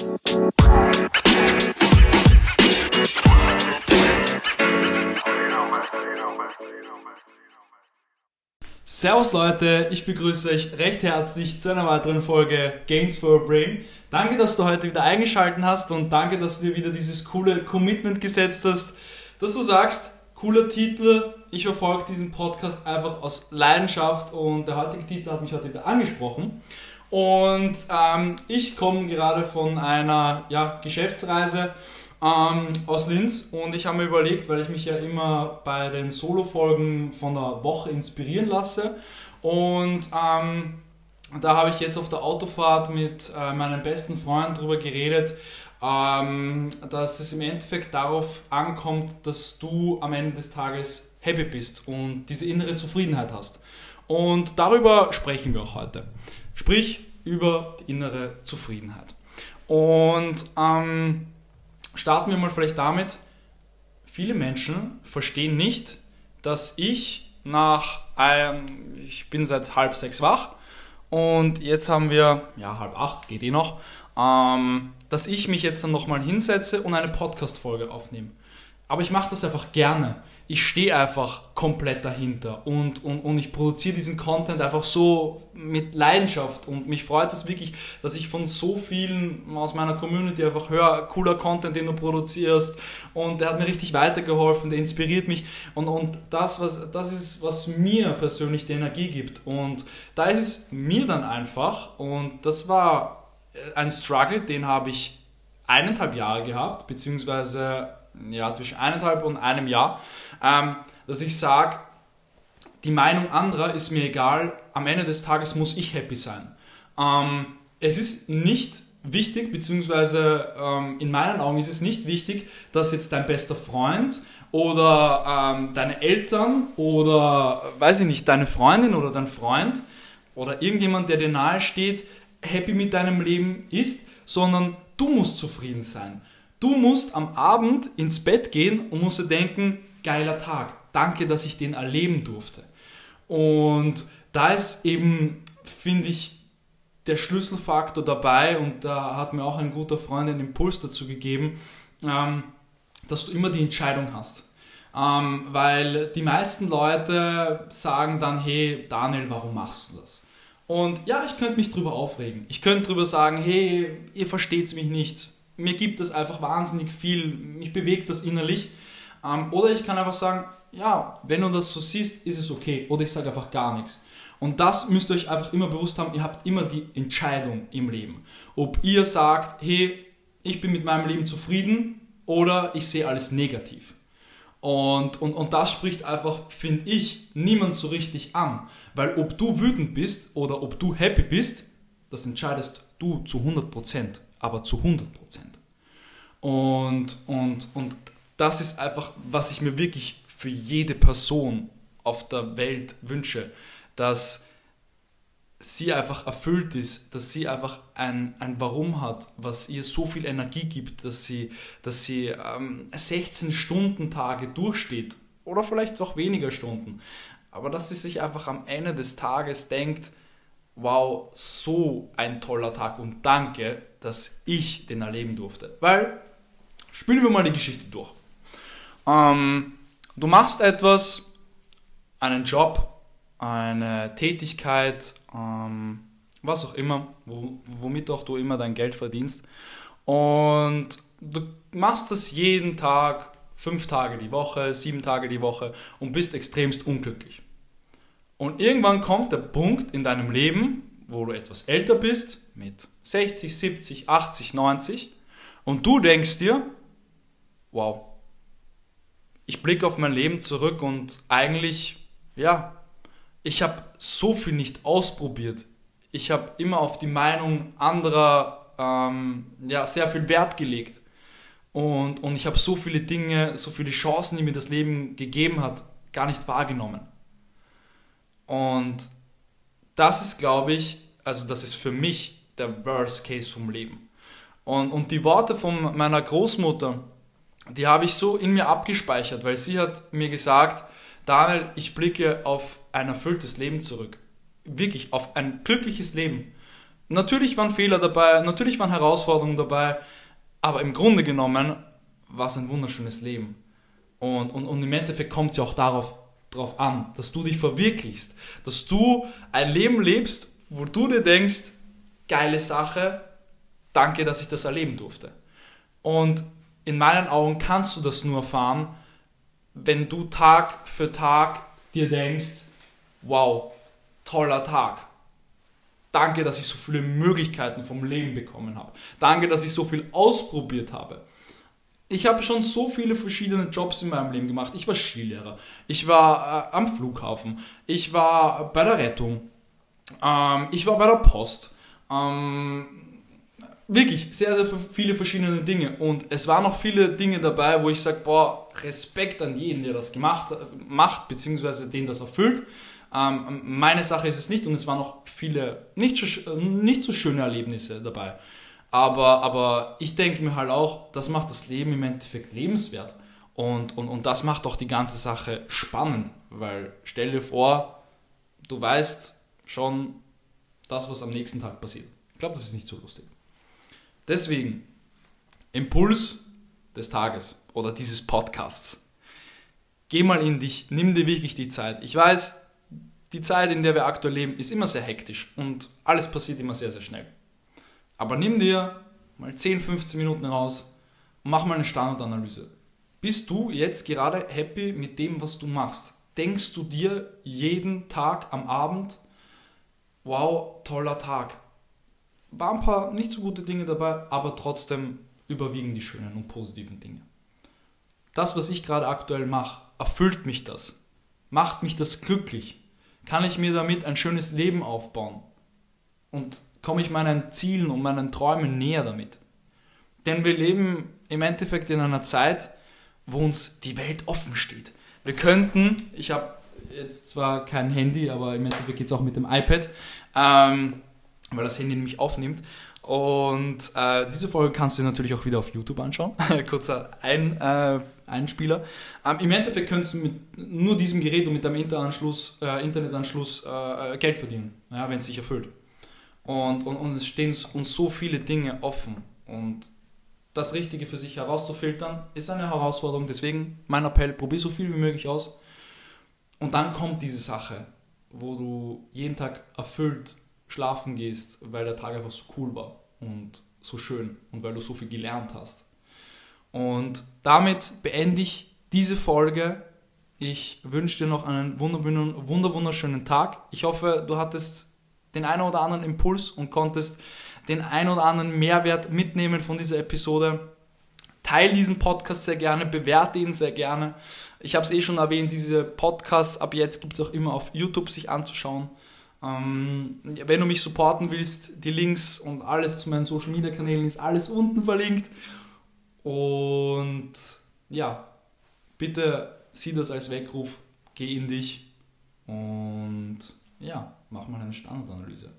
Servus Leute, ich begrüße euch recht herzlich zu einer weiteren Folge Games for a Brain. Danke, dass du heute wieder eingeschaltet hast und danke, dass du dir wieder dieses coole Commitment gesetzt hast, dass du sagst, cooler Titel, ich verfolge diesen Podcast einfach aus Leidenschaft und der heutige Titel hat mich heute wieder angesprochen. Und ähm, ich komme gerade von einer ja, Geschäftsreise ähm, aus Linz und ich habe mir überlegt, weil ich mich ja immer bei den Solo-Folgen von der Woche inspirieren lasse und ähm, da habe ich jetzt auf der Autofahrt mit äh, meinem besten Freund darüber geredet, ähm, dass es im Endeffekt darauf ankommt, dass du am Ende des Tages happy bist und diese innere Zufriedenheit hast. Und darüber sprechen wir auch heute. Sprich über die innere Zufriedenheit. Und ähm, starten wir mal vielleicht damit, viele Menschen verstehen nicht, dass ich nach einem, ich bin seit halb sechs wach und jetzt haben wir, ja, halb acht, geht eh noch, ähm, dass ich mich jetzt dann nochmal hinsetze und eine Podcast-Folge aufnehme. Aber ich mache das einfach gerne. Ich stehe einfach komplett dahinter und, und, und ich produziere diesen Content einfach so mit Leidenschaft und mich freut es wirklich, dass ich von so vielen aus meiner Community einfach höre, cooler Content, den du produzierst und der hat mir richtig weitergeholfen, der inspiriert mich und, und das, was, das ist, was mir persönlich die Energie gibt und da ist es mir dann einfach und das war ein Struggle, den habe ich eineinhalb Jahre gehabt, beziehungsweise ja, zwischen eineinhalb und einem Jahr, ähm, dass ich sage, die Meinung anderer ist mir egal, am Ende des Tages muss ich happy sein. Ähm, es ist nicht wichtig, beziehungsweise ähm, in meinen Augen ist es nicht wichtig, dass jetzt dein bester Freund oder ähm, deine Eltern oder, weiß ich nicht, deine Freundin oder dein Freund oder irgendjemand, der dir nahe steht, happy mit deinem Leben ist, sondern du musst zufrieden sein. Du musst am Abend ins Bett gehen und musst dir denken, geiler Tag, danke, dass ich den erleben durfte. Und da ist eben, finde ich, der Schlüsselfaktor dabei und da hat mir auch ein guter Freund einen Impuls dazu gegeben, ähm, dass du immer die Entscheidung hast. Ähm, weil die meisten Leute sagen dann, hey Daniel, warum machst du das? Und ja, ich könnte mich drüber aufregen. Ich könnte drüber sagen, hey, ihr versteht mich nicht mir gibt es einfach wahnsinnig viel, mich bewegt das innerlich. Ähm, oder ich kann einfach sagen, ja, wenn du das so siehst, ist es okay. Oder ich sage einfach gar nichts. Und das müsst ihr euch einfach immer bewusst haben, ihr habt immer die Entscheidung im Leben. Ob ihr sagt, hey, ich bin mit meinem Leben zufrieden oder ich sehe alles negativ. Und, und, und das spricht einfach, finde ich, niemand so richtig an. Weil ob du wütend bist oder ob du happy bist, das entscheidest du zu 100% aber zu 100 Prozent. Und, und, und das ist einfach, was ich mir wirklich für jede Person auf der Welt wünsche, dass sie einfach erfüllt ist, dass sie einfach ein, ein Warum hat, was ihr so viel Energie gibt, dass sie, dass sie ähm, 16 Stunden Tage durchsteht oder vielleicht auch weniger Stunden. Aber dass sie sich einfach am Ende des Tages denkt, wow, so ein toller Tag und danke, dass ich den erleben durfte. Weil, spielen wir mal die Geschichte durch. Ähm, du machst etwas, einen Job, eine Tätigkeit, ähm, was auch immer, womit auch du immer dein Geld verdienst. Und du machst das jeden Tag, fünf Tage die Woche, sieben Tage die Woche und bist extremst unglücklich. Und irgendwann kommt der Punkt in deinem Leben, wo du etwas älter bist, mit 60, 70, 80, 90, und du denkst dir, wow, ich blicke auf mein Leben zurück und eigentlich, ja, ich habe so viel nicht ausprobiert. Ich habe immer auf die Meinung anderer ähm, ja, sehr viel Wert gelegt. Und, und ich habe so viele Dinge, so viele Chancen, die mir das Leben gegeben hat, gar nicht wahrgenommen. Und das ist, glaube ich, also das ist für mich der Worst Case vom Leben. Und, und die Worte von meiner Großmutter, die habe ich so in mir abgespeichert, weil sie hat mir gesagt, Daniel, ich blicke auf ein erfülltes Leben zurück. Wirklich auf ein glückliches Leben. natürlich waren Fehler dabei, natürlich waren Herausforderungen dabei, aber im Grunde genommen war es ein wunderschönes Leben. Und, und, und im Endeffekt kommt es ja auch darauf, darauf an, dass du dich verwirklichst, dass du ein Leben lebst, wo du dir denkst, geile Sache, danke, dass ich das erleben durfte. Und in meinen Augen kannst du das nur erfahren, wenn du Tag für Tag dir denkst, wow, toller Tag. Danke, dass ich so viele Möglichkeiten vom Leben bekommen habe. Danke, dass ich so viel ausprobiert habe. Ich habe schon so viele verschiedene Jobs in meinem Leben gemacht. Ich war Skilehrer, ich war äh, am Flughafen, ich war bei der Rettung, ähm, ich war bei der Post. Ähm, wirklich sehr, sehr viele verschiedene Dinge. Und es waren noch viele Dinge dabei, wo ich sage, boah, Respekt an jeden, der das gemacht macht, beziehungsweise den das erfüllt. Ähm, meine Sache ist es nicht und es waren noch viele nicht so, nicht so schöne Erlebnisse dabei. Aber, aber ich denke mir halt auch, das macht das Leben im Endeffekt lebenswert. Und, und, und das macht auch die ganze Sache spannend, weil stell dir vor, du weißt schon das, was am nächsten Tag passiert. Ich glaube, das ist nicht so lustig. Deswegen, Impuls des Tages oder dieses Podcasts. Geh mal in dich, nimm dir wirklich die Zeit. Ich weiß, die Zeit, in der wir aktuell leben, ist immer sehr hektisch und alles passiert immer sehr, sehr schnell. Aber nimm dir mal 10, 15 Minuten raus und mach mal eine Standardanalyse. Bist du jetzt gerade happy mit dem, was du machst? Denkst du dir jeden Tag am Abend, wow, toller Tag. War ein paar nicht so gute Dinge dabei, aber trotzdem überwiegen die schönen und positiven Dinge. Das, was ich gerade aktuell mache, erfüllt mich das? Macht mich das glücklich? kann ich mir damit ein schönes Leben aufbauen und komme ich meinen Zielen und meinen Träumen näher damit. Denn wir leben im Endeffekt in einer Zeit, wo uns die Welt offen steht. Wir könnten, ich habe jetzt zwar kein Handy, aber im Endeffekt geht es auch mit dem iPad, ähm, weil das Handy nämlich aufnimmt. Und äh, diese Folge kannst du natürlich auch wieder auf YouTube anschauen. Kurzer Ein, äh, Einspieler. Ähm, Im Endeffekt könntest du mit nur diesem Gerät und mit deinem Internetanschluss, äh, Internetanschluss äh, Geld verdienen, ja, wenn es sich erfüllt. Und, und, und es stehen uns so viele Dinge offen. Und das Richtige für sich herauszufiltern, ist eine Herausforderung. Deswegen mein Appell, probier so viel wie möglich aus. Und dann kommt diese Sache, wo du jeden Tag erfüllt schlafen gehst, weil der Tag einfach so cool war und so schön und weil du so viel gelernt hast. Und damit beende ich diese Folge. Ich wünsche dir noch einen wunderschönen Tag. Ich hoffe, du hattest den einen oder anderen Impuls und konntest den einen oder anderen Mehrwert mitnehmen von dieser Episode. Teil diesen Podcast sehr gerne, bewerte ihn sehr gerne. Ich habe es eh schon erwähnt, diese Podcasts ab jetzt gibt es auch immer auf YouTube sich anzuschauen. Ähm, wenn du mich supporten willst, die Links und alles zu meinen Social Media Kanälen ist alles unten verlinkt. Und ja, bitte sieh das als Weckruf, geh in dich und ja, mach mal eine Standardanalyse.